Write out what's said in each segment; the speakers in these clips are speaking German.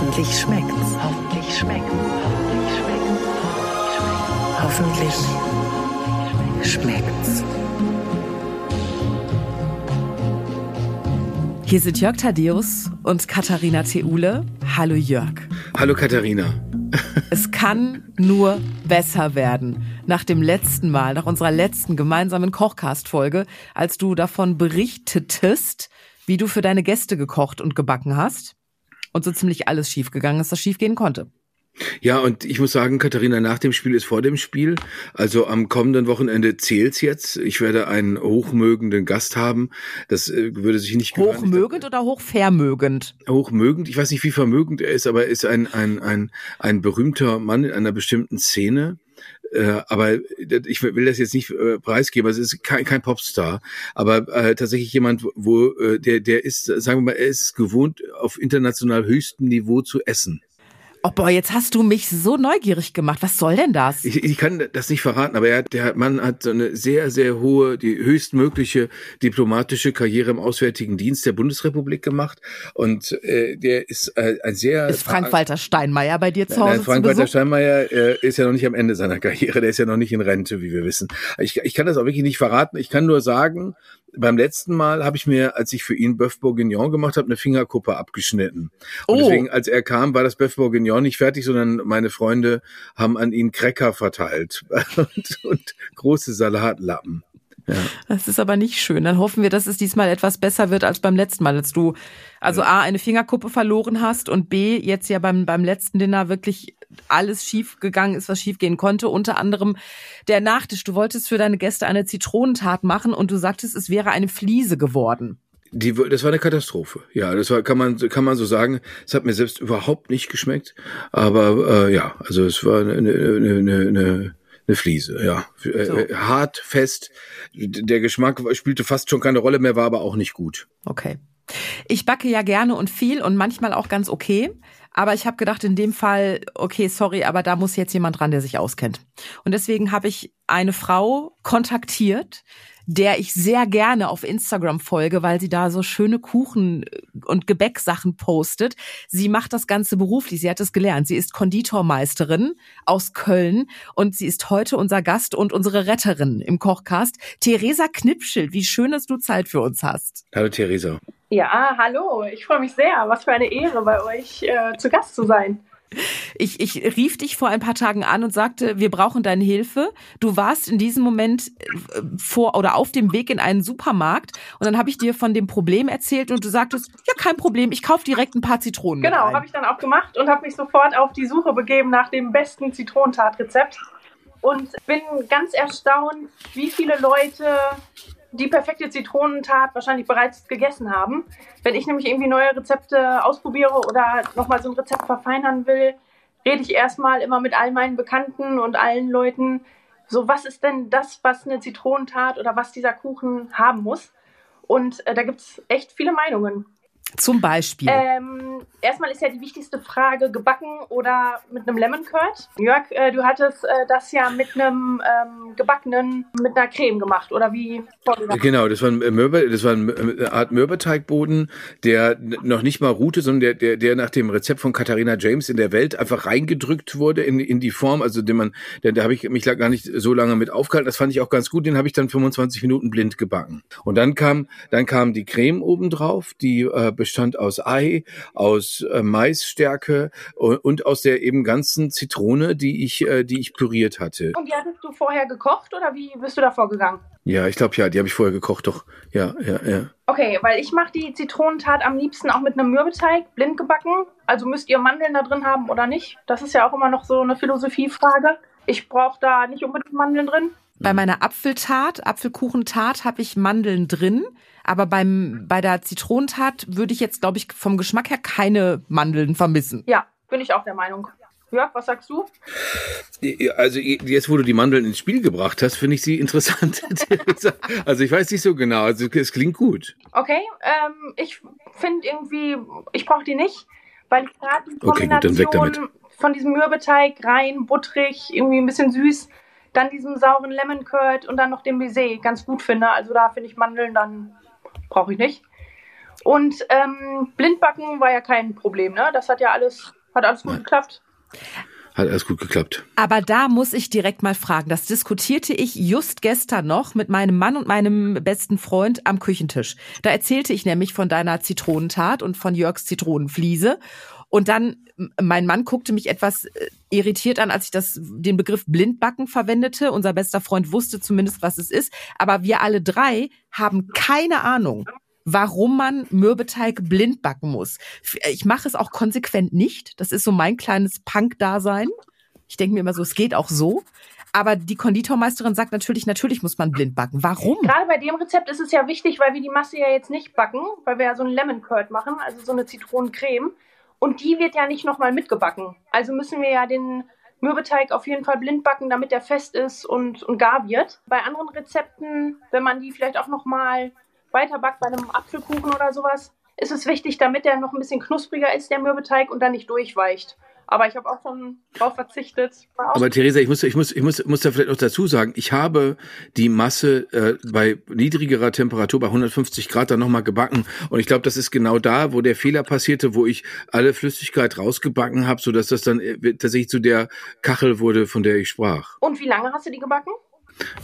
Hoffentlich schmeckt's. Hoffentlich schmeckt's. Hoffentlich schmeckt's. Hoffentlich schmeckt's. Hier sind Jörg Thaddeus und Katharina Theule. Hallo Jörg. Hallo Katharina. Es kann nur besser werden. Nach dem letzten Mal, nach unserer letzten gemeinsamen Kochcast-Folge, als du davon berichtetest, wie du für deine Gäste gekocht und gebacken hast und so ziemlich alles schiefgegangen ist, das schiefgehen konnte. Ja, und ich muss sagen, Katharina, nach dem Spiel ist vor dem Spiel. Also am kommenden Wochenende zählt's jetzt. Ich werde einen hochmögenden Gast haben. Das äh, würde sich nicht Hochmögend oder hochvermögend? Hochmögend. Ich weiß nicht, wie vermögend er ist, aber er ist ein, ein, ein, ein berühmter Mann in einer bestimmten Szene. Äh, aber ich will das jetzt nicht äh, preisgeben. Also es ist kein, kein Popstar, aber äh, tatsächlich jemand, wo äh, der der ist, sagen wir mal, er ist gewohnt, auf international höchstem Niveau zu essen. Oh boah, jetzt hast du mich so neugierig gemacht. Was soll denn das? Ich, ich kann das nicht verraten, aber er, der Mann hat so eine sehr, sehr hohe, die höchstmögliche diplomatische Karriere im Auswärtigen Dienst der Bundesrepublik gemacht. Und äh, der ist äh, ein sehr... Ist Frank-Walter Steinmeier bei dir zu Hause? Frank-Walter Steinmeier äh, ist ja noch nicht am Ende seiner Karriere. Der ist ja noch nicht in Rente, wie wir wissen. Ich, ich kann das auch wirklich nicht verraten. Ich kann nur sagen, beim letzten Mal habe ich mir, als ich für ihn Bœuf Bourguignon gemacht habe, eine Fingerkuppe abgeschnitten. Und oh. deswegen, als er kam, war das Bœuf Bourguignon nicht fertig, sondern meine Freunde haben an ihn Cracker verteilt und, und große Salatlappen. Ja. Das ist aber nicht schön. Dann hoffen wir, dass es diesmal etwas besser wird als beim letzten Mal, als du also A, eine Fingerkuppe verloren hast und B, jetzt ja beim, beim letzten Dinner wirklich alles schief gegangen ist, was schief gehen konnte. Unter anderem der Nachtisch. Du wolltest für deine Gäste eine Zitronentat machen und du sagtest, es wäre eine Fliese geworden. Die, das war eine Katastrophe. Ja, das war, kann man, kann man so sagen. Es hat mir selbst überhaupt nicht geschmeckt. Aber äh, ja, also es war eine, eine, eine, eine eine Fliese, ja. Äh, so. Äh, hart, fest. Der Geschmack spielte fast schon keine Rolle mehr, war aber auch nicht gut. Okay. Ich backe ja gerne und viel und manchmal auch ganz okay. Aber ich habe gedacht, in dem Fall, okay, sorry, aber da muss jetzt jemand dran, der sich auskennt. Und deswegen habe ich eine Frau kontaktiert, der ich sehr gerne auf Instagram folge, weil sie da so schöne Kuchen und Gebäcksachen postet. Sie macht das Ganze beruflich, sie hat es gelernt. Sie ist Konditormeisterin aus Köln und sie ist heute unser Gast und unsere Retterin im Kochcast. Theresa Knipschild, wie schön, dass du Zeit für uns hast. Hallo Theresa. Ja, hallo, ich freue mich sehr. Was für eine Ehre, bei euch äh, zu Gast zu sein. Ich, ich rief dich vor ein paar Tagen an und sagte, wir brauchen deine Hilfe. Du warst in diesem Moment äh, vor oder auf dem Weg in einen Supermarkt und dann habe ich dir von dem Problem erzählt und du sagtest, ja, kein Problem, ich kaufe direkt ein paar Zitronen. Genau, habe ich dann auch gemacht und habe mich sofort auf die Suche begeben nach dem besten Zitronentatrezept und bin ganz erstaunt, wie viele Leute die perfekte Zitronentat wahrscheinlich bereits gegessen haben. Wenn ich nämlich irgendwie neue Rezepte ausprobiere oder nochmal so ein Rezept verfeinern will, rede ich erstmal immer mit all meinen Bekannten und allen Leuten, so was ist denn das, was eine Zitronentat oder was dieser Kuchen haben muss. Und äh, da gibt es echt viele Meinungen. Zum Beispiel? Ähm, erstmal ist ja die wichtigste Frage, gebacken oder mit einem Lemon Curd. Jörg, äh, du hattest äh, das ja mit einem ähm, gebackenen, mit einer Creme gemacht, oder wie? Genau, das war ein Mürbe, das war eine Art Mürbeteigboden, der noch nicht mal ruhte, sondern der, der, der nach dem Rezept von Katharina James in der Welt einfach reingedrückt wurde in, in die Form, also den man, da, da habe ich mich gar nicht so lange mit aufgehalten. Das fand ich auch ganz gut, den habe ich dann 25 Minuten blind gebacken. Und dann kam, dann kam die Creme oben drauf, die äh, bestand aus Ei, aus äh, Maisstärke und, und, aus der eben ganzen Zitrone, die ich, äh, die ich püriert hatte. Und die hattest du vorher gekocht oder wie bist du da vorgegangen? Ja, ich glaube ja, die habe ich vorher gekocht, doch. Ja, ja, ja. Okay, weil ich mache die Zitronentat am liebsten auch mit einem Mürbeteig, blind gebacken. Also müsst ihr Mandeln da drin haben oder nicht? Das ist ja auch immer noch so eine Philosophiefrage. Ich brauche da nicht unbedingt Mandeln drin. Bei meiner Apfeltat, Apfelkuchentat, habe ich Mandeln drin. Aber beim, bei der Zitronentat würde ich jetzt, glaube ich, vom Geschmack her keine Mandeln vermissen. Ja, bin ich auch der Meinung. Jörg, was sagst du? Also jetzt, wo du die Mandeln ins Spiel gebracht hast, finde ich sie interessant. also ich weiß nicht so genau. Also es klingt gut. Okay, ähm, ich finde irgendwie, ich brauche die nicht, weil ich gerade die Kombination okay, gut, von diesem Mürbeteig rein, butterig, irgendwie ein bisschen süß, dann diesem sauren Lemon Curd und dann noch dem Baiser ganz gut finde. Also da finde ich Mandeln dann brauche ich nicht. Und ähm, Blindbacken war ja kein Problem, ne? Das hat ja alles, hat alles gut geklappt. Hat alles gut geklappt. Aber da muss ich direkt mal fragen. Das diskutierte ich just gestern noch mit meinem Mann und meinem besten Freund am Küchentisch. Da erzählte ich nämlich von deiner Zitronentat und von Jörgs Zitronenfliese. Und dann, mein Mann guckte mich etwas äh, irritiert an, als ich das, den Begriff Blindbacken verwendete. Unser bester Freund wusste zumindest, was es ist. Aber wir alle drei haben keine Ahnung, warum man Mürbeteig blind backen muss. Ich mache es auch konsequent nicht. Das ist so mein kleines Punk-Dasein. Ich denke mir immer so, es geht auch so. Aber die Konditormeisterin sagt natürlich, natürlich muss man blind backen. Warum? Gerade bei dem Rezept ist es ja wichtig, weil wir die Masse ja jetzt nicht backen, weil wir ja so ein Lemon Curd machen, also so eine Zitronencreme. Und die wird ja nicht nochmal mitgebacken. Also müssen wir ja den Mürbeteig auf jeden Fall blind backen, damit der fest ist und, und gar wird. Bei anderen Rezepten, wenn man die vielleicht auch nochmal weiterbackt, bei einem Apfelkuchen oder sowas, ist es wichtig, damit der noch ein bisschen knuspriger ist, der Mürbeteig, und dann nicht durchweicht. Aber ich habe auch schon drauf verzichtet. Aber Theresa, ich muss, ich muss, ich muss, muss da vielleicht noch dazu sagen, ich habe die Masse äh, bei niedrigerer Temperatur bei 150 Grad dann nochmal gebacken und ich glaube, das ist genau da, wo der Fehler passierte, wo ich alle Flüssigkeit rausgebacken habe, so dass das dann äh, tatsächlich zu der Kachel wurde, von der ich sprach. Und wie lange hast du die gebacken?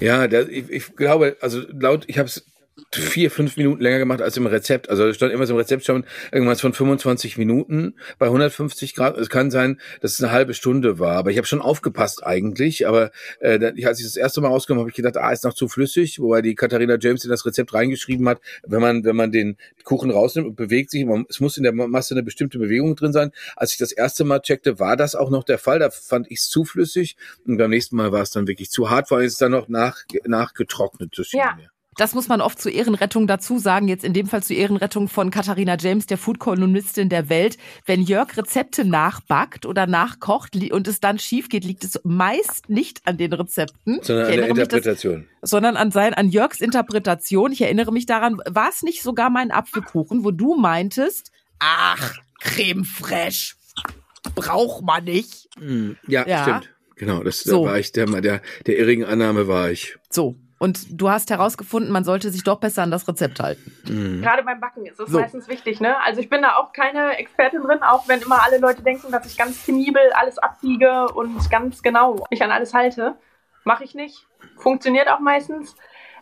Ja, das, ich, ich glaube, also laut, ich habe es vier, fünf Minuten länger gemacht als im Rezept. Also stand immer so im Rezept schon irgendwas von 25 Minuten bei 150 Grad. Es kann sein, dass es eine halbe Stunde war, aber ich habe schon aufgepasst eigentlich. Aber äh, als ich das erste Mal rausgekommen habe, ich gedacht, ah, ist noch zu flüssig, wobei die Katharina James in das Rezept reingeschrieben hat, wenn man wenn man den Kuchen rausnimmt und bewegt sich, man, es muss in der Masse eine bestimmte Bewegung drin sein. Als ich das erste Mal checkte, war das auch noch der Fall. Da fand ich es zu flüssig und beim nächsten Mal war es dann wirklich zu hart, ist es dann noch nach nachgetrocknet. Das ja. Mir. Das muss man oft zur Ehrenrettung dazu sagen. Jetzt in dem Fall zur Ehrenrettung von Katharina James, der Foodkolumnistin der Welt. Wenn Jörg Rezepte nachbackt oder nachkocht und es dann schief geht, liegt es meist nicht an den Rezepten. Sondern an der Interpretation. Das, sondern an sein, an Jörgs Interpretation. Ich erinnere mich daran, war es nicht sogar mein Apfelkuchen, wo du meintest, ach, Creme fraiche, braucht man nicht. Hm, ja, ja, stimmt. Genau, das so. da war ich, der, der, der irrigen Annahme war ich. So, und du hast herausgefunden, man sollte sich doch besser an das Rezept halten. Mhm. Gerade beim Backen ist es so. meistens wichtig. Ne? Also ich bin da auch keine Expertin drin, auch wenn immer alle Leute denken, dass ich ganz penibel alles abbiege und ganz genau mich an alles halte. Mache ich nicht. Funktioniert auch meistens.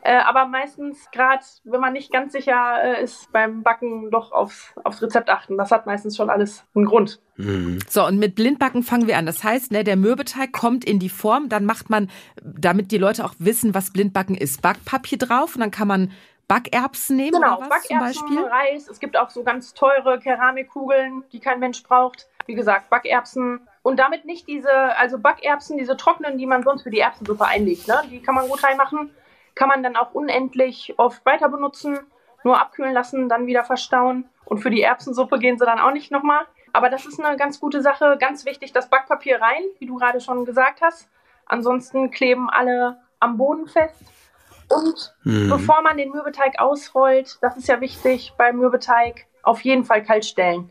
Äh, aber meistens, gerade wenn man nicht ganz sicher äh, ist, beim Backen doch aufs, aufs Rezept achten. Das hat meistens schon alles einen Grund. Mhm. So, und mit Blindbacken fangen wir an. Das heißt, ne, der Mürbeteig kommt in die Form, dann macht man, damit die Leute auch wissen, was Blindbacken ist, Backpapier drauf und dann kann man Backerbsen nehmen genau, oder was Backerbsen, zum Beispiel? Reis. Es gibt auch so ganz teure Keramikkugeln, die kein Mensch braucht. Wie gesagt, Backerbsen. Und damit nicht diese, also Backerbsen, diese trockenen, die man sonst für die Erbsensuppe einlegt. Ne? Die kann man gut reinmachen kann man dann auch unendlich oft weiter benutzen, nur abkühlen lassen, dann wieder verstauen. Und für die Erbsensuppe gehen sie dann auch nicht nochmal. Aber das ist eine ganz gute Sache. Ganz wichtig, das Backpapier rein, wie du gerade schon gesagt hast. Ansonsten kleben alle am Boden fest. Und mhm. bevor man den Mürbeteig ausrollt, das ist ja wichtig beim Mürbeteig, auf jeden Fall kalt stellen.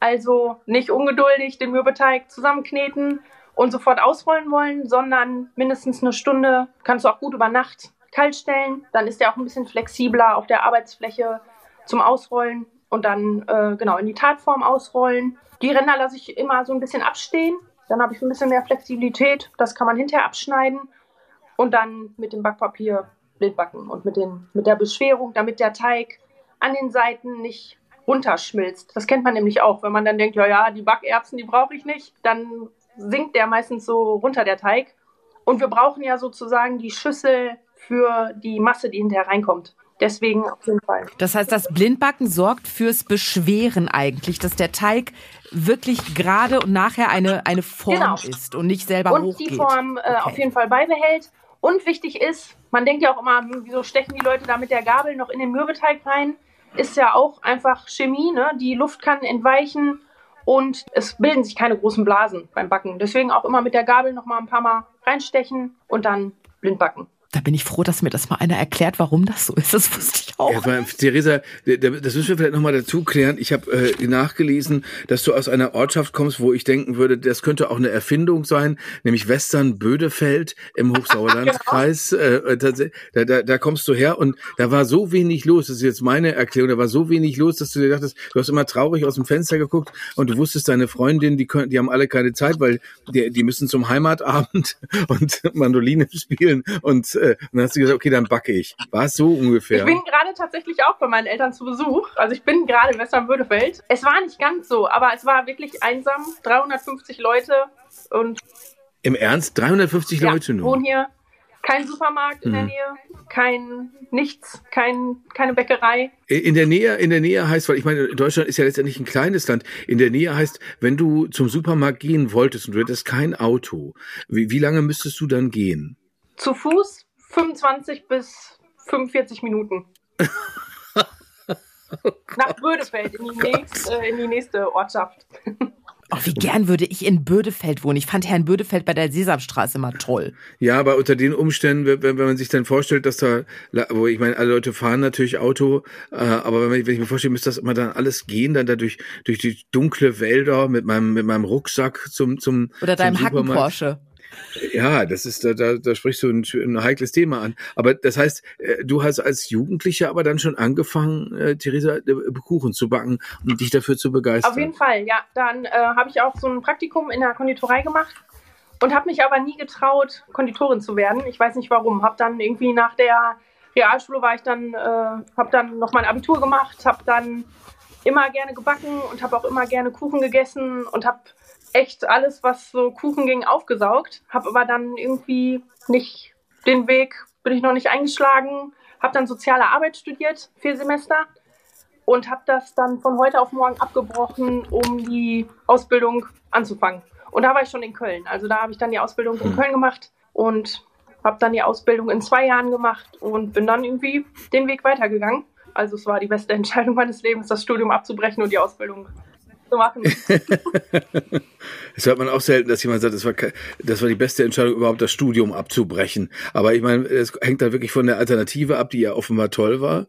Also nicht ungeduldig den Mürbeteig zusammenkneten und sofort ausrollen wollen, sondern mindestens eine Stunde, kannst du auch gut über Nacht kalt stellen. Dann ist der auch ein bisschen flexibler auf der Arbeitsfläche zum Ausrollen und dann äh, genau in die Tatform ausrollen. Die Ränder lasse ich immer so ein bisschen abstehen. Dann habe ich ein bisschen mehr Flexibilität. Das kann man hinterher abschneiden und dann mit dem Backpapier blind backen und mit, den, mit der Beschwerung, damit der Teig an den Seiten nicht runterschmilzt. Das kennt man nämlich auch, wenn man dann denkt, ja, ja, die Backerbsen, die brauche ich nicht, dann sinkt der meistens so runter, der Teig. Und wir brauchen ja sozusagen die Schüssel für die Masse, die hinterher reinkommt. Deswegen auf jeden Fall. Das heißt, das Blindbacken sorgt fürs Beschweren eigentlich, dass der Teig wirklich gerade und nachher eine, eine Form genau. ist und nicht selber und hochgeht. Und die Form äh, okay. auf jeden Fall beibehält. Und wichtig ist, man denkt ja auch immer, wieso stechen die Leute da mit der Gabel noch in den Mürbeteig rein? Ist ja auch einfach Chemie, ne? Die Luft kann entweichen und es bilden sich keine großen Blasen beim Backen. Deswegen auch immer mit der Gabel noch mal ein paar Mal reinstechen und dann blind backen. Da bin ich froh, dass mir das mal einer erklärt, warum das so ist. Das wusste ich auch. Ja, Theresa, das müssen wir vielleicht nochmal dazu klären. Ich habe äh, nachgelesen, dass du aus einer Ortschaft kommst, wo ich denken würde, das könnte auch eine Erfindung sein, nämlich Western-Bödefeld im Hochsauerlandkreis. genau. äh, da, da, da kommst du her und da war so wenig los. Das ist jetzt meine Erklärung. Da war so wenig los, dass du dir dachtest, du hast immer traurig aus dem Fenster geguckt und du wusstest, deine Freundin, die können, die haben alle keine Zeit, weil die, die müssen zum Heimatabend und Mandoline spielen und äh, und dann hast du gesagt, okay, dann backe ich. War es so ungefähr? Ich bin gerade tatsächlich auch bei meinen Eltern zu Besuch. Also ich bin gerade in Western-Würdefeld. Es war nicht ganz so, aber es war wirklich einsam. 350 Leute und... Im Ernst? 350 ja, Leute nur? wohnen hier. Kein Supermarkt in hm. der Nähe, kein nichts, kein, keine Bäckerei. In der Nähe, in der Nähe heißt, weil ich meine, Deutschland ist ja letztendlich ein kleines Land. In der Nähe heißt, wenn du zum Supermarkt gehen wolltest und du hättest kein Auto, wie, wie lange müsstest du dann gehen? Zu Fuß 25 bis 45 Minuten. Nach Bödefeld in die, oh nächst, äh, in die nächste Ortschaft. Oh, wie gern würde ich in Bödefeld wohnen. Ich fand Herrn Bödefeld bei der Sesamstraße immer toll. Ja, aber unter den Umständen, wenn, wenn man sich dann vorstellt, dass da, wo ich meine, alle Leute fahren natürlich Auto, äh, aber wenn, man, wenn ich mir vorstelle, müsste das immer dann alles gehen, dann da durch, durch die dunkle Wälder mit meinem, mit meinem Rucksack zum, zum Oder deinem Hacken Porsche. Ja, das ist, da, da, da sprichst du ein, ein heikles Thema an. Aber das heißt, äh, du hast als Jugendliche aber dann schon angefangen, äh, Theresa, äh, Kuchen zu backen und dich dafür zu begeistern. Auf jeden Fall, ja. Dann äh, habe ich auch so ein Praktikum in der Konditorei gemacht und habe mich aber nie getraut, Konditorin zu werden. Ich weiß nicht warum. Habe dann irgendwie nach der Realschule war ich dann, äh, habe dann noch mein Abitur gemacht, habe dann immer gerne gebacken und habe auch immer gerne Kuchen gegessen und habe echt alles, was so Kuchen ging, aufgesaugt. Habe aber dann irgendwie nicht den Weg, bin ich noch nicht eingeschlagen. Habe dann soziale Arbeit studiert, vier Semester. Und habe das dann von heute auf morgen abgebrochen, um die Ausbildung anzufangen. Und da war ich schon in Köln. Also da habe ich dann die Ausbildung in hm. Köln gemacht und habe dann die Ausbildung in zwei Jahren gemacht und bin dann irgendwie den Weg weitergegangen. Also es war die beste Entscheidung meines Lebens, das Studium abzubrechen und die Ausbildung zu machen. das hört man auch selten, dass jemand sagt, das war, das war die beste Entscheidung, überhaupt das Studium abzubrechen. Aber ich meine, es hängt da wirklich von der Alternative ab, die ja offenbar toll war.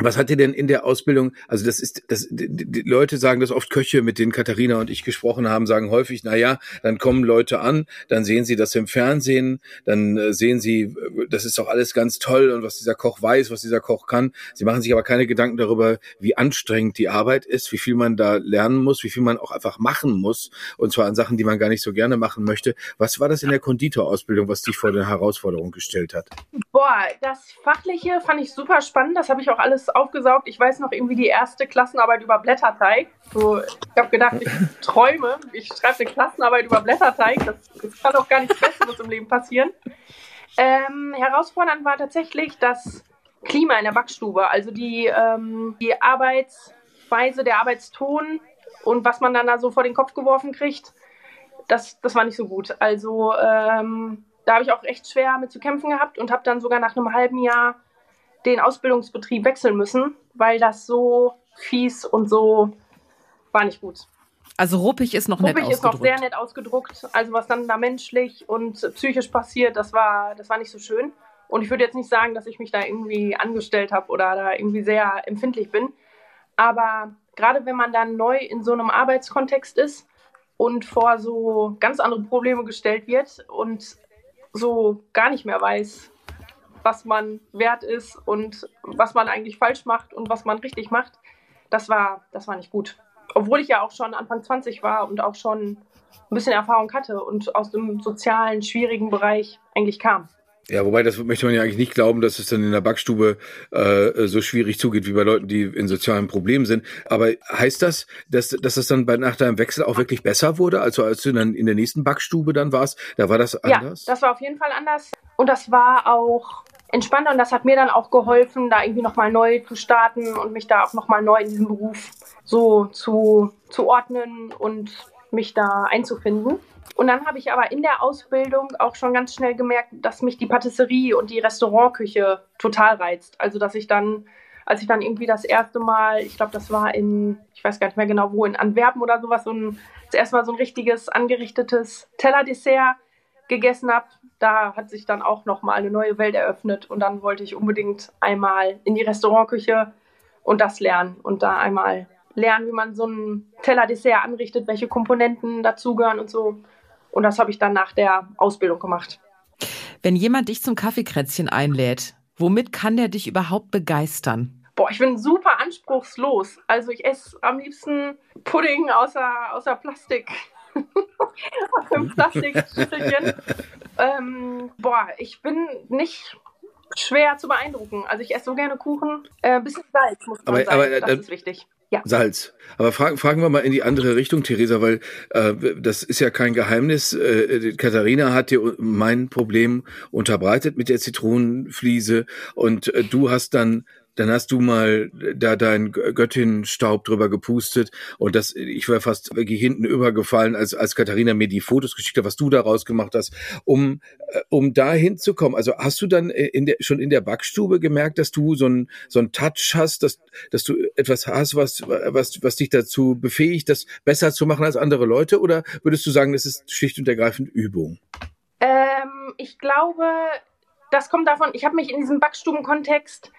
Was hat dir denn in der Ausbildung, also das ist, das, die, Leute sagen das oft Köche, mit denen Katharina und ich gesprochen haben, sagen häufig, na ja, dann kommen Leute an, dann sehen sie das im Fernsehen, dann äh, sehen sie, äh, das ist doch alles ganz toll und was dieser Koch weiß, was dieser Koch kann. Sie machen sich aber keine Gedanken darüber, wie anstrengend die Arbeit ist, wie viel man da lernen muss, wie viel man auch einfach machen muss und zwar an Sachen, die man gar nicht so gerne machen möchte. Was war das in der Konditorausbildung, was dich vor der Herausforderung gestellt hat? Boah, das Fachliche fand ich super spannend, das habe ich auch alles aufgesaugt. Ich weiß noch irgendwie die erste Klassenarbeit über Blätterteig. So, ich habe gedacht, ich träume. Ich schreibe eine Klassenarbeit über Blätterteig. Das, das kann doch gar nichts Besseres im Leben passieren. Ähm, herausfordernd war tatsächlich das Klima in der Backstube. Also die, ähm, die Arbeitsweise, der Arbeitston und was man dann da so vor den Kopf geworfen kriegt. Das, das war nicht so gut. Also ähm, da habe ich auch echt schwer mit zu kämpfen gehabt und habe dann sogar nach einem halben Jahr den Ausbildungsbetrieb wechseln müssen, weil das so fies und so war nicht gut. Also ruppig ist noch ruppig nett ausgedruckt. Ruppig ist noch sehr nett ausgedruckt. Also was dann da menschlich und psychisch passiert, das war, das war nicht so schön. Und ich würde jetzt nicht sagen, dass ich mich da irgendwie angestellt habe oder da irgendwie sehr empfindlich bin. Aber gerade wenn man dann neu in so einem Arbeitskontext ist und vor so ganz andere Probleme gestellt wird und so gar nicht mehr weiß, was man wert ist und was man eigentlich falsch macht und was man richtig macht, das war, das war nicht gut. Obwohl ich ja auch schon Anfang 20 war und auch schon ein bisschen Erfahrung hatte und aus dem sozialen, schwierigen Bereich eigentlich kam. Ja, wobei das möchte man ja eigentlich nicht glauben, dass es dann in der Backstube äh, so schwierig zugeht wie bei Leuten, die in sozialen Problemen sind. Aber heißt das, dass, dass das dann bei nach deinem Wechsel auch wirklich besser wurde? Also als du dann in der nächsten Backstube dann warst, da war das anders? Ja, das war auf jeden Fall anders. Und das war auch entspannter und das hat mir dann auch geholfen, da irgendwie nochmal neu zu starten und mich da auch nochmal neu in diesem Beruf so zu, zu ordnen und mich da einzufinden. Und dann habe ich aber in der Ausbildung auch schon ganz schnell gemerkt, dass mich die Patisserie und die Restaurantküche total reizt. Also dass ich dann, als ich dann irgendwie das erste Mal, ich glaube, das war in, ich weiß gar nicht mehr genau wo, in Antwerpen oder sowas, so ein, das erste Mal so ein richtiges angerichtetes Tellerdessert gegessen habe, da hat sich dann auch nochmal eine neue Welt eröffnet und dann wollte ich unbedingt einmal in die Restaurantküche und das lernen und da einmal lernen, wie man so einen Teller Dessert anrichtet, welche Komponenten dazugehören und so. Und das habe ich dann nach der Ausbildung gemacht. Wenn jemand dich zum Kaffeekränzchen einlädt, womit kann der dich überhaupt begeistern? Boah, ich bin super anspruchslos. Also ich esse am liebsten Pudding außer, außer Plastik. aus dem Plastikschüsselchen. ähm, boah, ich bin nicht schwer zu beeindrucken. Also ich esse so gerne Kuchen. Ein äh, bisschen Salz muss man aber, sagen. Aber, das äh, ist wichtig. Ja. Salz. Aber fragen, fragen wir mal in die andere Richtung, Theresa, weil äh, das ist ja kein Geheimnis. Äh, Katharina hat dir mein Problem unterbreitet mit der Zitronenfliese und äh, du hast dann dann hast du mal da dein Göttin-Staub drüber gepustet und das, ich war fast wirklich hinten übergefallen, als, als Katharina mir die Fotos geschickt hat, was du daraus gemacht hast, um, äh, um da hinzukommen. Also hast du dann in der, schon in der Backstube gemerkt, dass du so ein, so ein Touch hast, dass, dass du etwas hast, was, was, was dich dazu befähigt, das besser zu machen als andere Leute? Oder würdest du sagen, das ist schlicht und ergreifend Übung? Ähm, ich glaube, das kommt davon, ich habe mich in diesem Backstubenkontext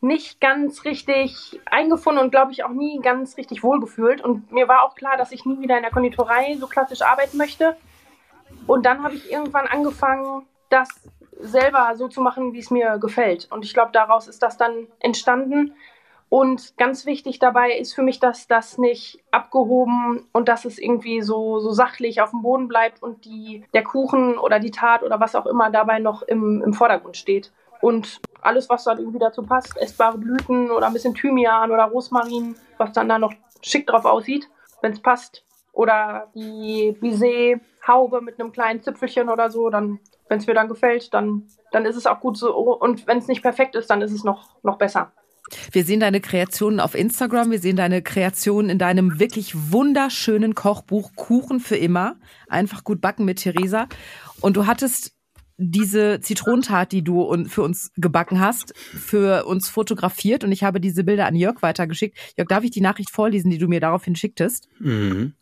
nicht ganz richtig eingefunden und glaube ich auch nie ganz richtig wohlgefühlt. Und mir war auch klar, dass ich nie wieder in der Konditorei so klassisch arbeiten möchte. Und dann habe ich irgendwann angefangen, das selber so zu machen, wie es mir gefällt. Und ich glaube, daraus ist das dann entstanden. Und ganz wichtig dabei ist für mich, dass das nicht abgehoben und dass es irgendwie so, so sachlich auf dem Boden bleibt und die, der Kuchen oder die Tat oder was auch immer dabei noch im, im Vordergrund steht. Und alles, was dann irgendwie dazu passt, essbare Blüten oder ein bisschen Thymian oder Rosmarin, was dann da noch schick drauf aussieht, wenn es passt. Oder die Bisee-Haube mit einem kleinen Zipfelchen oder so, dann, wenn es mir dann gefällt, dann, dann ist es auch gut so. Und wenn es nicht perfekt ist, dann ist es noch, noch besser. Wir sehen deine Kreationen auf Instagram, wir sehen deine Kreationen in deinem wirklich wunderschönen Kochbuch Kuchen für immer. Einfach gut backen mit Theresa. Und du hattest diese Zitronentat, die du für uns gebacken hast, für uns fotografiert und ich habe diese Bilder an Jörg weitergeschickt. Jörg, darf ich die Nachricht vorlesen, die du mir daraufhin schicktest? Mhm.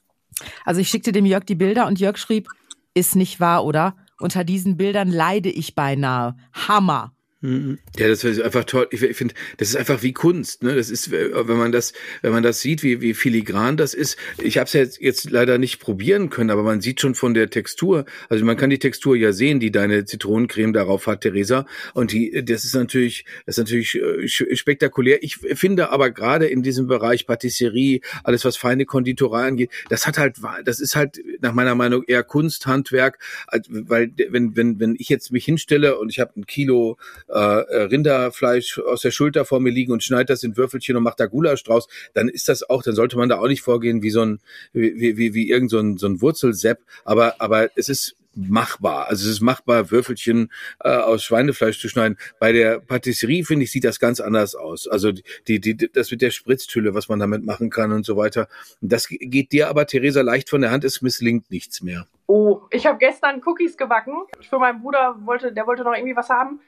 Also ich schickte dem Jörg die Bilder und Jörg schrieb, ist nicht wahr, oder? Unter diesen Bildern leide ich beinahe. Hammer. Ja, das ist einfach toll. Ich finde, das ist einfach wie Kunst. Ne? Das ist, wenn man das, wenn man das sieht, wie, wie filigran das ist. Ich habe es jetzt, jetzt leider nicht probieren können, aber man sieht schon von der Textur. Also man kann die Textur ja sehen, die deine Zitronencreme darauf hat, Theresa. Und die, das ist natürlich, das ist natürlich äh, spektakulär. Ich finde aber gerade in diesem Bereich Patisserie, alles was feine Konditorei angeht, das hat halt, das ist halt nach meiner Meinung eher Kunsthandwerk, weil wenn wenn wenn ich jetzt mich hinstelle und ich habe ein Kilo äh, Rinderfleisch aus der Schulter vor mir liegen und schneidet das in Würfelchen und macht da Gulasch draus, dann ist das auch, dann sollte man da auch nicht vorgehen wie so ein, wie, wie, wie irgend so ein, so ein Wurzelsepp. Aber, aber es ist machbar. Also es ist machbar, Würfelchen äh, aus Schweinefleisch zu schneiden. Bei der Patisserie, finde ich, sieht das ganz anders aus. Also die, die, das mit der Spritztülle, was man damit machen kann und so weiter. Das geht dir aber, Theresa, leicht von der Hand. Es misslingt nichts mehr. Oh, ich habe gestern Cookies gebacken. Für meinen Bruder wollte, der wollte noch irgendwie was haben.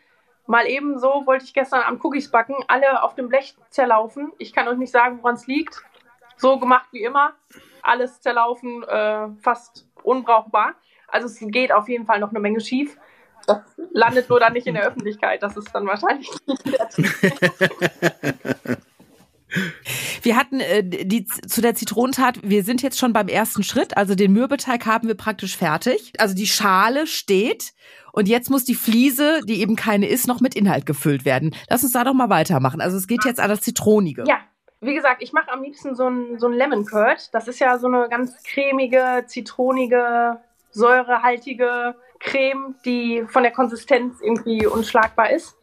Mal eben so wollte ich gestern am Cookies backen, alle auf dem Blech zerlaufen. Ich kann euch nicht sagen, woran es liegt. So gemacht wie immer. Alles zerlaufen, äh, fast unbrauchbar. Also es geht auf jeden Fall noch eine Menge schief. Das landet nur dann nicht in der Öffentlichkeit. Das ist dann wahrscheinlich nicht Wir hatten äh, die zu der Zitronentat, wir sind jetzt schon beim ersten Schritt, also den Mürbeteig haben wir praktisch fertig. Also die Schale steht und jetzt muss die Fliese, die eben keine ist, noch mit Inhalt gefüllt werden. Lass uns da doch mal weitermachen. Also es geht jetzt an das Zitronige. Ja, wie gesagt, ich mache am liebsten so ein, so ein Lemon Curd. Das ist ja so eine ganz cremige, zitronige, säurehaltige Creme, die von der Konsistenz irgendwie unschlagbar ist.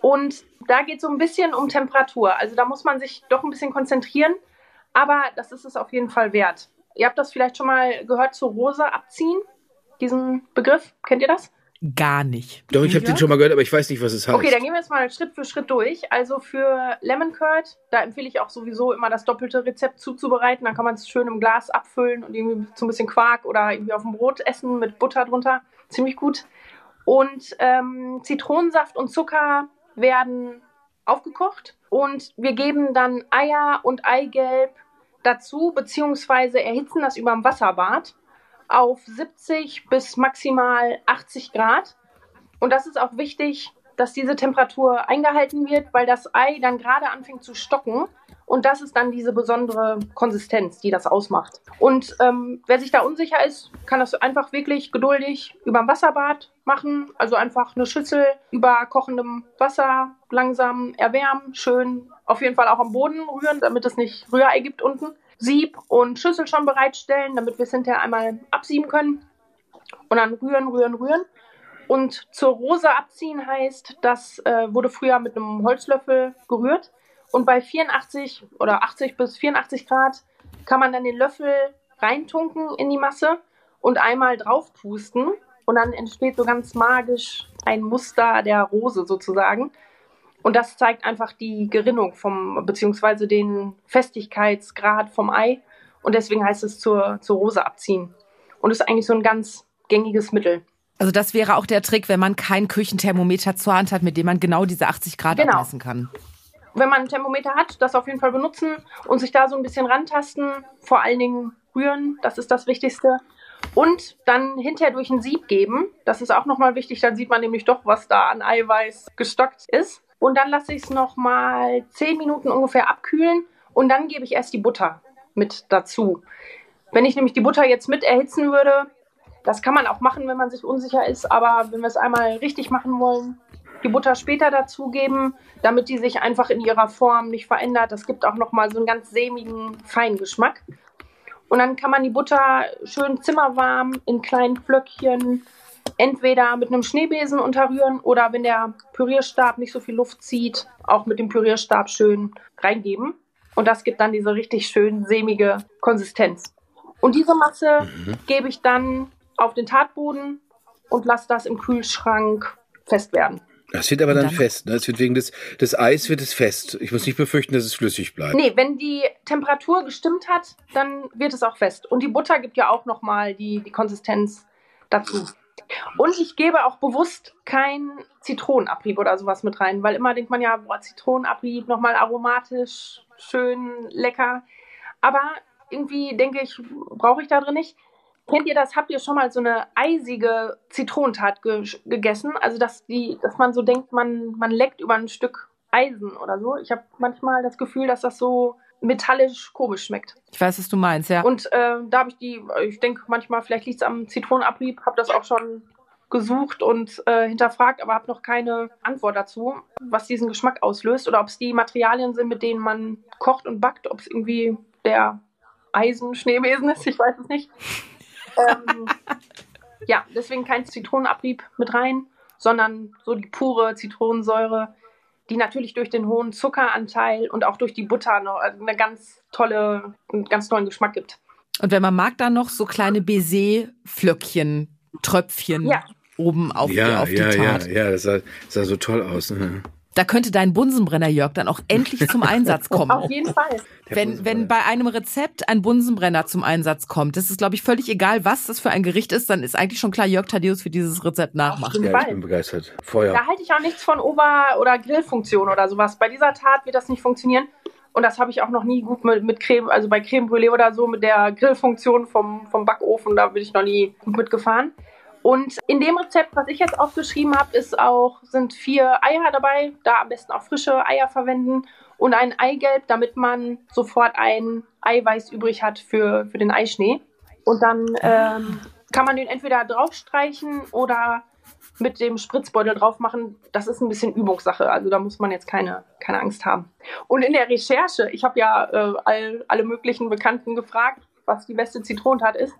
Und da geht es so ein bisschen um Temperatur. Also da muss man sich doch ein bisschen konzentrieren, aber das ist es auf jeden Fall wert. Ihr habt das vielleicht schon mal gehört, zur Rose abziehen, diesen Begriff. Kennt ihr das? Gar nicht. Doch, ich habe den schon mal gehört, aber ich weiß nicht, was es heißt. Okay, dann gehen wir jetzt mal Schritt für Schritt durch. Also für Lemon Curd, da empfehle ich auch sowieso immer das doppelte Rezept zuzubereiten. Dann kann man es schön im Glas abfüllen und irgendwie so ein bisschen Quark oder irgendwie auf dem Brot essen mit Butter drunter. Ziemlich gut. Und ähm, Zitronensaft und Zucker werden aufgekocht und wir geben dann Eier und Eigelb dazu, beziehungsweise erhitzen das über dem Wasserbad auf 70 bis maximal 80 Grad. Und das ist auch wichtig, dass diese Temperatur eingehalten wird, weil das Ei dann gerade anfängt zu stocken. Und das ist dann diese besondere Konsistenz, die das ausmacht. Und ähm, wer sich da unsicher ist, kann das einfach wirklich geduldig über dem Wasserbad machen. Also einfach eine Schüssel über kochendem Wasser langsam erwärmen, schön auf jeden Fall auch am Boden rühren, damit es nicht Rührei gibt unten. Sieb und Schüssel schon bereitstellen, damit wir es hinterher einmal absieben können. Und dann rühren, rühren, rühren. Und zur Rose abziehen heißt, das äh, wurde früher mit einem Holzlöffel gerührt. Und bei 84 oder 80 bis 84 Grad kann man dann den Löffel reintunken in die Masse und einmal drauf pusten. Und dann entsteht so ganz magisch ein Muster der Rose sozusagen. Und das zeigt einfach die Gerinnung vom, beziehungsweise den Festigkeitsgrad vom Ei. Und deswegen heißt es zur, zur Rose abziehen. Und ist eigentlich so ein ganz gängiges Mittel. Also das wäre auch der Trick, wenn man kein Küchenthermometer zur Hand hat, mit dem man genau diese 80 Grad genau. abmessen kann. Wenn man ein Thermometer hat, das auf jeden Fall benutzen und sich da so ein bisschen rantasten, vor allen Dingen rühren, das ist das Wichtigste. Und dann hinterher durch ein Sieb geben, das ist auch nochmal wichtig, dann sieht man nämlich doch, was da an Eiweiß gestockt ist. Und dann lasse ich es nochmal 10 Minuten ungefähr abkühlen und dann gebe ich erst die Butter mit dazu. Wenn ich nämlich die Butter jetzt mit erhitzen würde, das kann man auch machen, wenn man sich unsicher ist, aber wenn wir es einmal richtig machen wollen, die Butter später dazugeben, damit die sich einfach in ihrer Form nicht verändert. Das gibt auch nochmal so einen ganz sämigen, feinen Geschmack. Und dann kann man die Butter schön zimmerwarm in kleinen Flöckchen entweder mit einem Schneebesen unterrühren oder wenn der Pürierstab nicht so viel Luft zieht, auch mit dem Pürierstab schön reingeben. Und das gibt dann diese richtig schön sämige Konsistenz. Und diese Masse mhm. gebe ich dann auf den Tartboden und lasse das im Kühlschrank fest werden. Das wird aber dann, dann, fest. Ne? Es wird wegen des, des Eis wird es fest. Ich muss nicht befürchten, dass es flüssig bleibt. Nee, wenn die Temperatur gestimmt hat, dann wird es auch fest. Und die Butter gibt ja auch nochmal die, die Konsistenz dazu. Und ich gebe auch bewusst kein Zitronenabrieb oder sowas mit rein, weil immer denkt man ja, boah, Zitronenabrieb, nochmal aromatisch, schön, lecker. Aber irgendwie denke ich, brauche ich da drin nicht. Kennt ihr das? Habt ihr schon mal so eine eisige Zitronentat ge gegessen? Also, dass, die, dass man so denkt, man, man leckt über ein Stück Eisen oder so. Ich habe manchmal das Gefühl, dass das so metallisch komisch schmeckt. Ich weiß, was du meinst, ja. Und äh, da habe ich die, ich denke manchmal, vielleicht liegt es am Zitronenabrieb, habe das auch schon gesucht und äh, hinterfragt, aber habe noch keine Antwort dazu, was diesen Geschmack auslöst oder ob es die Materialien sind, mit denen man kocht und backt, ob es irgendwie der Eisenschneebesen ist, ich weiß es nicht ähm, ja, deswegen kein Zitronenabrieb mit rein, sondern so die pure Zitronensäure, die natürlich durch den hohen Zuckeranteil und auch durch die Butter noch eine ganz tolle, einen ganz tollen Geschmack gibt. Und wenn man mag, dann noch so kleine Baiser-Flöckchen, Tröpfchen ja. oben auf, ja, die, auf ja, die Tat. Ja, ja, das sah, sah so toll aus. Ne? Da könnte dein Bunsenbrenner, Jörg, dann auch endlich zum Einsatz kommen. Auf jeden Fall. Wenn, wenn bei einem Rezept ein Bunsenbrenner zum Einsatz kommt, das ist, glaube ich, völlig egal, was das für ein Gericht ist, dann ist eigentlich schon klar, Jörg Thaddeus für dieses Rezept nachmacht. Ja, ich bin begeistert. Feuer. Da halte ich auch nichts von Ober- oder Grillfunktion oder sowas. Bei dieser Tat wird das nicht funktionieren. Und das habe ich auch noch nie gut mit, mit Creme, also bei Creme Brûlée oder so, mit der Grillfunktion vom, vom Backofen, da bin ich noch nie gut mitgefahren. Und in dem Rezept, was ich jetzt aufgeschrieben habe, ist auch, sind vier Eier dabei. Da am besten auch frische Eier verwenden und ein Eigelb, damit man sofort ein Eiweiß übrig hat für, für den Eischnee. Und dann ähm, kann man den entweder draufstreichen oder mit dem Spritzbeutel drauf machen. Das ist ein bisschen Übungssache. Also da muss man jetzt keine, keine Angst haben. Und in der Recherche, ich habe ja äh, all, alle möglichen Bekannten gefragt, was die beste Zitronentat ist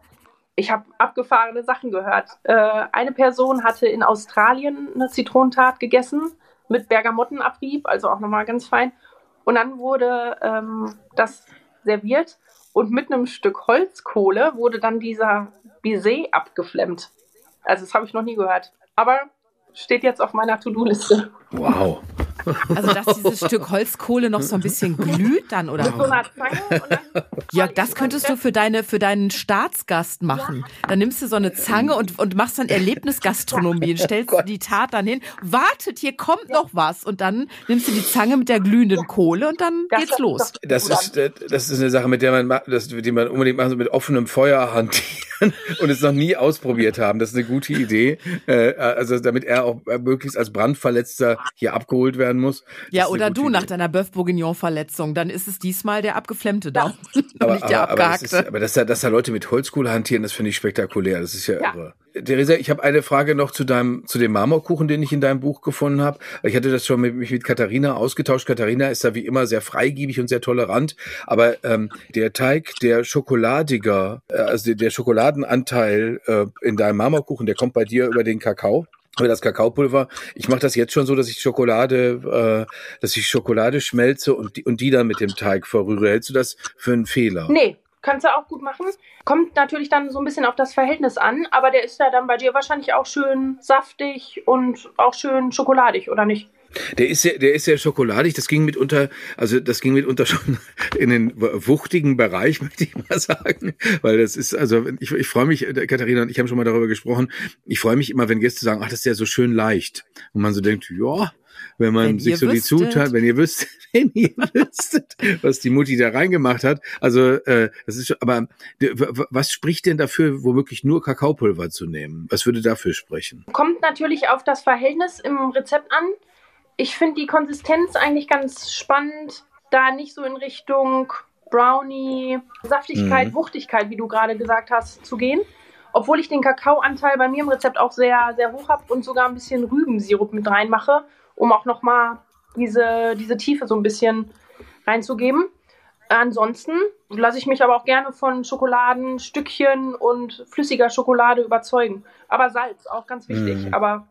ich habe abgefahrene Sachen gehört. Äh, eine Person hatte in Australien eine Zitronentat gegessen mit Bergamottenabrieb, also auch nochmal ganz fein. Und dann wurde ähm, das serviert und mit einem Stück Holzkohle wurde dann dieser Baiser abgeflemmt. Also das habe ich noch nie gehört. Aber steht jetzt auf meiner To-Do-Liste. Wow. Also, dass dieses Stück Holzkohle noch so ein bisschen glüht dann, oder? So einer Zange und dann ja, das könntest du für deine, für deinen Staatsgast machen. Dann nimmst du so eine Zange und, und machst dann Erlebnisgastronomie und stellst oh die Tat dann hin. Wartet, hier kommt noch was. Und dann nimmst du die Zange mit der glühenden Kohle und dann geht's los. Das ist, das ist eine Sache, mit der man, das, die man unbedingt machen soll, mit offenem Feuer hantieren. und es noch nie ausprobiert haben. Das ist eine gute Idee. Äh, also damit er auch möglichst als Brandverletzter hier abgeholt werden muss. Ja, oder du Idee. nach deiner Bœuf Bourguignon-Verletzung. Dann ist es diesmal der abgeflemmte Daumen, aber, nicht der aber, abgehackte. Aber, ist, aber dass, da, dass da Leute mit Holzkohle hantieren, das finde ich spektakulär. Das ist ja, ja. irre. Theresa, ich habe eine Frage noch zu deinem, zu dem Marmorkuchen, den ich in deinem Buch gefunden habe. Ich hatte das schon mit, mich mit Katharina ausgetauscht. Katharina ist da wie immer sehr freigiebig und sehr tolerant. Aber ähm, der Teig, der schokoladiger, äh, also der Schokoladenanteil äh, in deinem Marmorkuchen, der kommt bei dir über den Kakao über das Kakaopulver. Ich mache das jetzt schon so, dass ich Schokolade, äh, dass ich Schokolade schmelze und die, und die dann mit dem Teig verrühre. Hältst du das für einen Fehler? Nee, kannst du auch gut machen. Kommt natürlich dann so ein bisschen auf das Verhältnis an, aber der ist ja dann bei dir wahrscheinlich auch schön saftig und auch schön schokoladig, oder nicht? Der ist sehr, der ist sehr schokoladig. Das ging mitunter, also das ging mitunter schon in den wuchtigen Bereich, möchte ich mal sagen, weil das ist, also ich, ich freue mich, Katharina und ich haben schon mal darüber gesprochen. Ich freue mich immer, wenn Gäste sagen, ach, das ist ja so schön leicht, und man so denkt, ja, wenn man wenn sich so wüsstet. die Zutaten, wenn ihr wüsstet, wenn ihr wüsstet, was die Mutti da reingemacht hat. Also äh, das ist schon, aber was spricht denn dafür, womöglich nur Kakaopulver zu nehmen? Was würde dafür sprechen? Kommt natürlich auf das Verhältnis im Rezept an. Ich finde die Konsistenz eigentlich ganz spannend, da nicht so in Richtung Brownie, Saftigkeit, mhm. Wuchtigkeit, wie du gerade gesagt hast, zu gehen. Obwohl ich den Kakaoanteil bei mir im Rezept auch sehr, sehr hoch habe und sogar ein bisschen Rübensirup mit reinmache um auch nochmal diese, diese Tiefe so ein bisschen reinzugeben. Ansonsten lasse ich mich aber auch gerne von Schokoladenstückchen und flüssiger Schokolade überzeugen. Aber Salz, auch ganz wichtig. Mm. Aber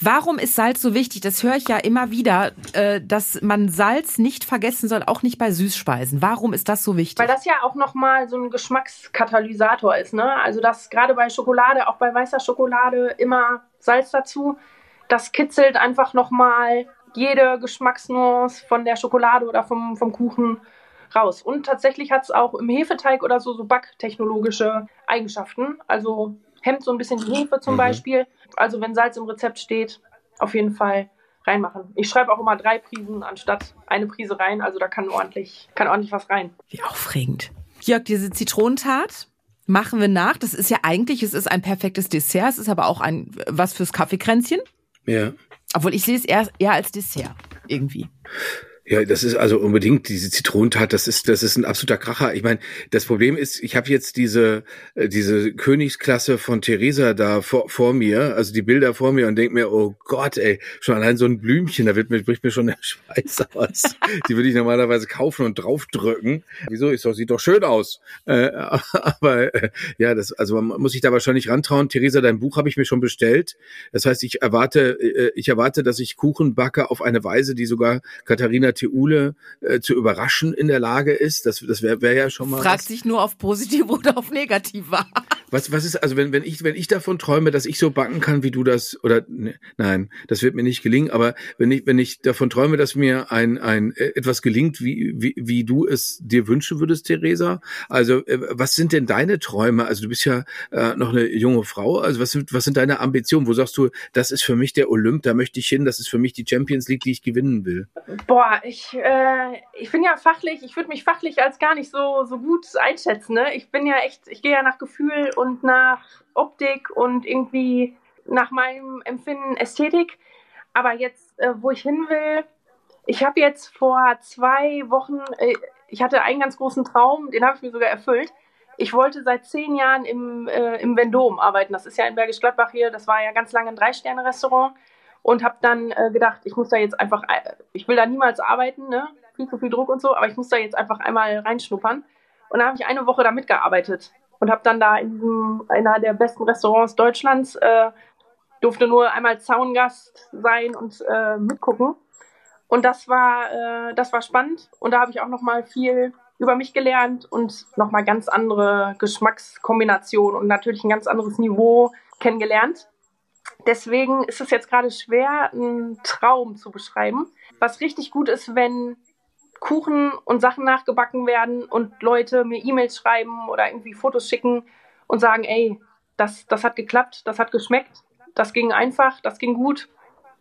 Warum ist Salz so wichtig? Das höre ich ja immer wieder, äh, dass man Salz nicht vergessen soll, auch nicht bei Süßspeisen. Warum ist das so wichtig? Weil das ja auch nochmal so ein Geschmackskatalysator ist. Ne? Also dass gerade bei Schokolade, auch bei weißer Schokolade, immer Salz dazu das kitzelt einfach nochmal jede Geschmacksnuance von der Schokolade oder vom, vom Kuchen raus. Und tatsächlich hat es auch im Hefeteig oder so, so backtechnologische Eigenschaften. Also hemmt so ein bisschen die Hefe zum mhm. Beispiel. Also wenn Salz im Rezept steht, auf jeden Fall reinmachen. Ich schreibe auch immer drei Prisen anstatt eine Prise rein. Also da kann ordentlich, kann ordentlich was rein. Wie aufregend. Jörg, diese Zitronentat machen wir nach. Das ist ja eigentlich, es ist ein perfektes Dessert. Es ist aber auch ein was fürs Kaffeekränzchen. Ja. Obwohl ich sehe es eher, eher als Dessert irgendwie. Ja, das ist also unbedingt diese Zitronentat, das ist das ist ein absoluter Kracher. Ich meine, das Problem ist, ich habe jetzt diese äh, diese Königsklasse von Theresa da vor, vor mir, also die Bilder vor mir und denk mir, oh Gott, ey, schon allein so ein Blümchen, da wird mir bricht mir schon der Schweiß aus. die würde ich normalerweise kaufen und draufdrücken. Wieso? Ist doch sieht doch schön aus. Äh, aber äh, ja, das also man muss sich da wahrscheinlich rantrauen. Theresa, dein Buch habe ich mir schon bestellt. Das heißt, ich erwarte äh, ich erwarte, dass ich Kuchen backe auf eine Weise, die sogar Katharina Theule äh, zu überraschen in der Lage ist. Das, das wäre wär ja schon mal. Fragt sich nur auf positiv oder auf negativ war. Was, was ist, also wenn, wenn ich, wenn ich davon träume, dass ich so backen kann, wie du das, oder ne, nein, das wird mir nicht gelingen, aber wenn ich, wenn ich davon träume, dass mir ein, ein äh, etwas gelingt, wie, wie, wie du es dir wünschen würdest, Theresa, also äh, was sind denn deine Träume? Also du bist ja äh, noch eine junge Frau, also was sind, was sind deine Ambitionen? Wo sagst du, das ist für mich der Olymp, da möchte ich hin, das ist für mich die Champions League, die ich gewinnen will? Boah, ich, äh, ich bin ja fachlich, ich würde mich fachlich als gar nicht so, so gut einschätzen. Ne? Ich bin ja echt, ich gehe ja nach Gefühl und nach Optik und irgendwie nach meinem Empfinden Ästhetik. Aber jetzt, äh, wo ich hin will, ich habe jetzt vor zwei Wochen, äh, ich hatte einen ganz großen Traum, den habe ich mir sogar erfüllt. Ich wollte seit zehn Jahren im, äh, im Vendôme arbeiten. Das ist ja in Bergisch Gladbach hier. Das war ja ganz lange ein Drei-Sterne-Restaurant und habe dann äh, gedacht, ich muss da jetzt einfach, äh, ich will da niemals arbeiten, ne? viel zu viel Druck und so, aber ich muss da jetzt einfach einmal reinschnuppern. Und dann habe ich eine Woche da mitgearbeitet und habe dann da in diesem, einer der besten Restaurants Deutschlands, äh, durfte nur einmal Zaungast sein und äh, mitgucken. Und das war, äh, das war spannend und da habe ich auch noch mal viel über mich gelernt und noch mal ganz andere Geschmackskombinationen und natürlich ein ganz anderes Niveau kennengelernt. Deswegen ist es jetzt gerade schwer, einen Traum zu beschreiben. Was richtig gut ist, wenn Kuchen und Sachen nachgebacken werden und Leute mir E-Mails schreiben oder irgendwie Fotos schicken und sagen, ey, das, das hat geklappt, das hat geschmeckt, das ging einfach, das ging gut.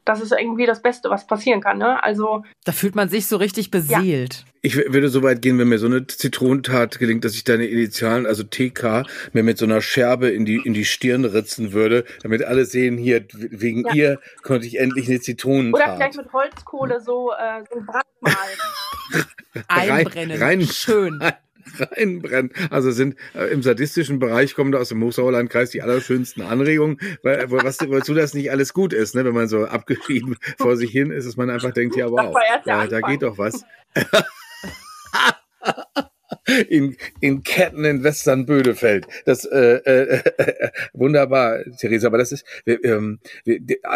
Das ist irgendwie das Beste, was passieren kann. Ne? Also da fühlt man sich so richtig beseelt. Ja. Ich würde so weit gehen, wenn mir so eine Zitronentat gelingt, dass ich deine Initialen, also TK, mir mit so einer Scherbe in die in die Stirn ritzen würde, damit alle sehen, hier wegen ja. ihr konnte ich endlich eine Zitronentat. Oder vielleicht mit Holzkohle so äh, so ein Brandmal. Einbrennen. Rein, rein, Schön. reinbrennen. Also sind äh, im sadistischen Bereich kommen da aus dem Hochsauerlandkreis die allerschönsten Anregungen, weil was, wozu das nicht alles gut ist, ne? wenn man so abgeschrieben vor sich hin ist, dass man einfach denkt, ja wow, da, da geht doch was. in, in Ketten in Western-Bödefeld. Das äh, äh, äh, wunderbar, Theresa. Aber das ist, ähm,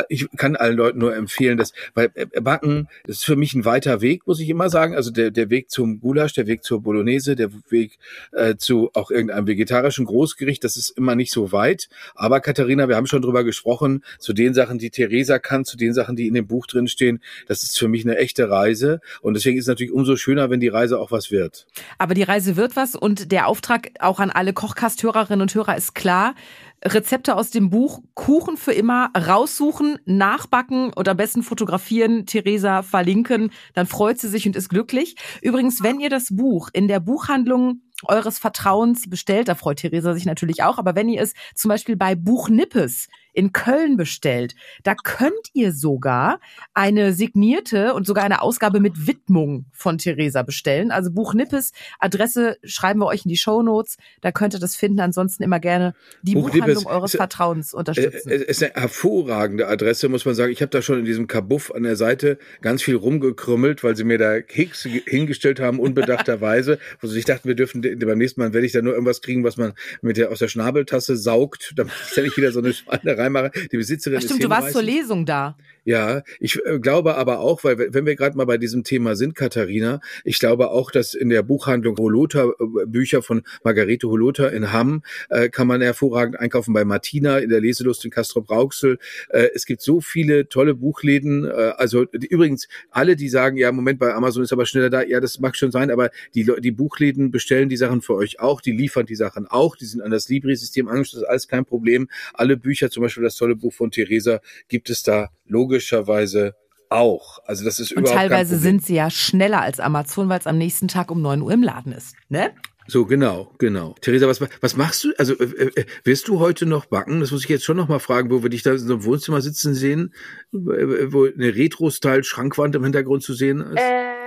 ich kann allen Leuten nur empfehlen, dass, weil äh, Backen das ist für mich ein weiter Weg, muss ich immer sagen. Also der, der Weg zum Gulasch, der Weg zur Bolognese, der Weg äh, zu auch irgendeinem vegetarischen Großgericht, das ist immer nicht so weit. Aber Katharina, wir haben schon drüber gesprochen, zu den Sachen, die Theresa kann, zu den Sachen, die in dem Buch drin stehen, das ist für mich eine echte Reise. Und deswegen ist es natürlich umso schöner, wenn die Reise auch was wird. Aber die Reise wird was und der Auftrag auch an alle Kochkast-Hörerinnen und Hörer ist klar. Rezepte aus dem Buch Kuchen für immer raussuchen, nachbacken oder am besten fotografieren, Theresa verlinken, dann freut sie sich und ist glücklich. Übrigens, wenn ihr das Buch in der Buchhandlung eures Vertrauens bestellt, da freut Theresa sich natürlich auch, aber wenn ihr es zum Beispiel bei Buch Nippes in Köln bestellt. Da könnt ihr sogar eine signierte und sogar eine Ausgabe mit Widmung von Theresa bestellen. Also Buch Nippes, Adresse schreiben wir euch in die Show Notes. Da könnt ihr das finden. Ansonsten immer gerne die Buch Buchhandlung Nippes eures ist, Vertrauens unterstützen. Es ist eine hervorragende Adresse, muss man sagen. Ich habe da schon in diesem Kabuff an der Seite ganz viel rumgekrümmelt, weil sie mir da Keks hingestellt haben, unbedachterweise. wo sie sich dachten, wir dürfen beim nächsten Mal werde ich da nur irgendwas kriegen, was man mit der aus der Schnabeltasse saugt. Dann ja nicht wieder so eine Schweine reinmache. Die Besitzerin Ach, stimmt, ist du warst zur Lesung da. Ja, ich äh, glaube aber auch, weil wenn wir gerade mal bei diesem Thema sind, Katharina, ich glaube auch, dass in der Buchhandlung Holota äh, Bücher von Margarete Holota in Hamm äh, kann man hervorragend einkaufen bei Martina in der Leselust in Castro Brauxel. Äh, es gibt so viele tolle Buchläden. Also die, übrigens alle, die sagen, ja, Moment, bei Amazon ist aber schneller da. Ja, das mag schon sein, aber die, die Buchläden bestellen die Sachen für euch auch, die liefern die Sachen auch, die sind an das Libri-System angeschlossen, alles kein Problem. Alle Bücher, zum Beispiel das tolle Buch von Theresa, gibt es da logischerweise auch. Also das ist Und überhaupt teilweise sind sie ja schneller als Amazon, weil es am nächsten Tag um neun Uhr im Laden ist, ne? So, genau, genau. Theresa, was, was machst du? Also, äh, äh, wirst du heute noch backen? Das muss ich jetzt schon noch mal fragen, wo wir dich da in so einem Wohnzimmer sitzen sehen, wo eine Retro-Style-Schrankwand im Hintergrund zu sehen ist. Ähm,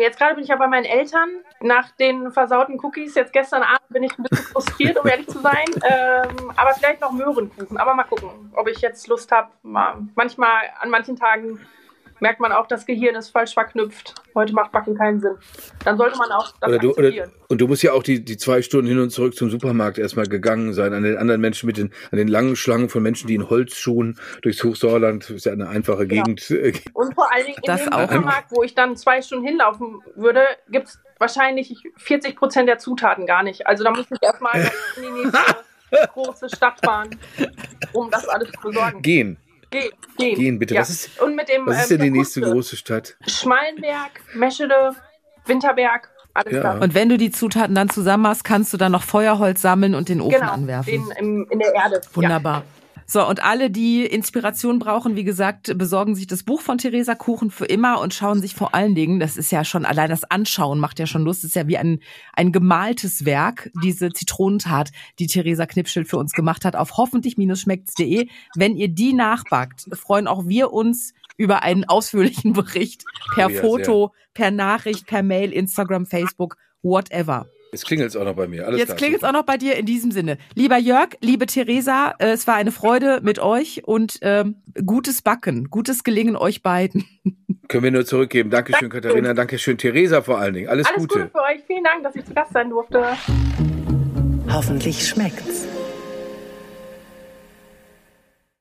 jetzt gerade bin ich ja bei meinen Eltern. Nach den versauten Cookies, jetzt gestern Abend bin ich ein bisschen frustriert, um ehrlich zu sein. Ähm, aber vielleicht noch Möhrenkuchen. Aber mal gucken, ob ich jetzt Lust habe. Manchmal, an manchen Tagen merkt man auch, das Gehirn ist falsch verknüpft. Heute macht Backen keinen Sinn. Dann sollte man auch das oder du, oder, Und du musst ja auch die, die zwei Stunden hin und zurück zum Supermarkt erstmal gegangen sein, an den anderen Menschen mit den, an den langen Schlangen von Menschen, die in Holzschuhen durchs Hochsauerland, das ist ja eine einfache ja. Gegend. Und vor allen Dingen in das dem auch. Supermarkt, wo ich dann zwei Stunden hinlaufen würde, gibt es wahrscheinlich 40 Prozent der Zutaten gar nicht. Also da muss ich erstmal in die nächste große Stadt fahren, um das alles zu besorgen. Gehen. Gehen, gehen. Gehen, bitte. Ja. Was ist, Und mit dem, was ist ähm, denn die nächste Kuste. große Stadt? Schmallenberg, Meschede, Winterberg. Alles ja. klar. Und wenn du die Zutaten dann zusammen hast, kannst du dann noch Feuerholz sammeln und den Ofen genau, anwerfen. Den, in, in der Erde. Wunderbar. Ja. So, und alle, die Inspiration brauchen, wie gesagt, besorgen sich das Buch von Theresa Kuchen für immer und schauen sich vor allen Dingen, das ist ja schon, allein das Anschauen macht ja schon Lust, ist ja wie ein, ein gemaltes Werk, diese Zitronentat, die Theresa Knipschild für uns gemacht hat, auf hoffentlich-schmeckt's.de. Wenn ihr die nachbackt, freuen auch wir uns über einen ausführlichen Bericht per oh ja, Foto, sehr. per Nachricht, per Mail, Instagram, Facebook, whatever. Jetzt klingelt es auch noch bei mir. Alles Jetzt klingelt es auch noch bei dir in diesem Sinne. Lieber Jörg, liebe Theresa, äh, es war eine Freude mit euch und ähm, gutes Backen, gutes Gelingen euch beiden. Können wir nur zurückgeben. Dankeschön, Danke. Katharina. Dankeschön, Theresa vor allen Dingen. Alles, Alles Gute. Gute für euch. Vielen Dank, dass ich zu Gast sein durfte. Hoffentlich schmeckt's.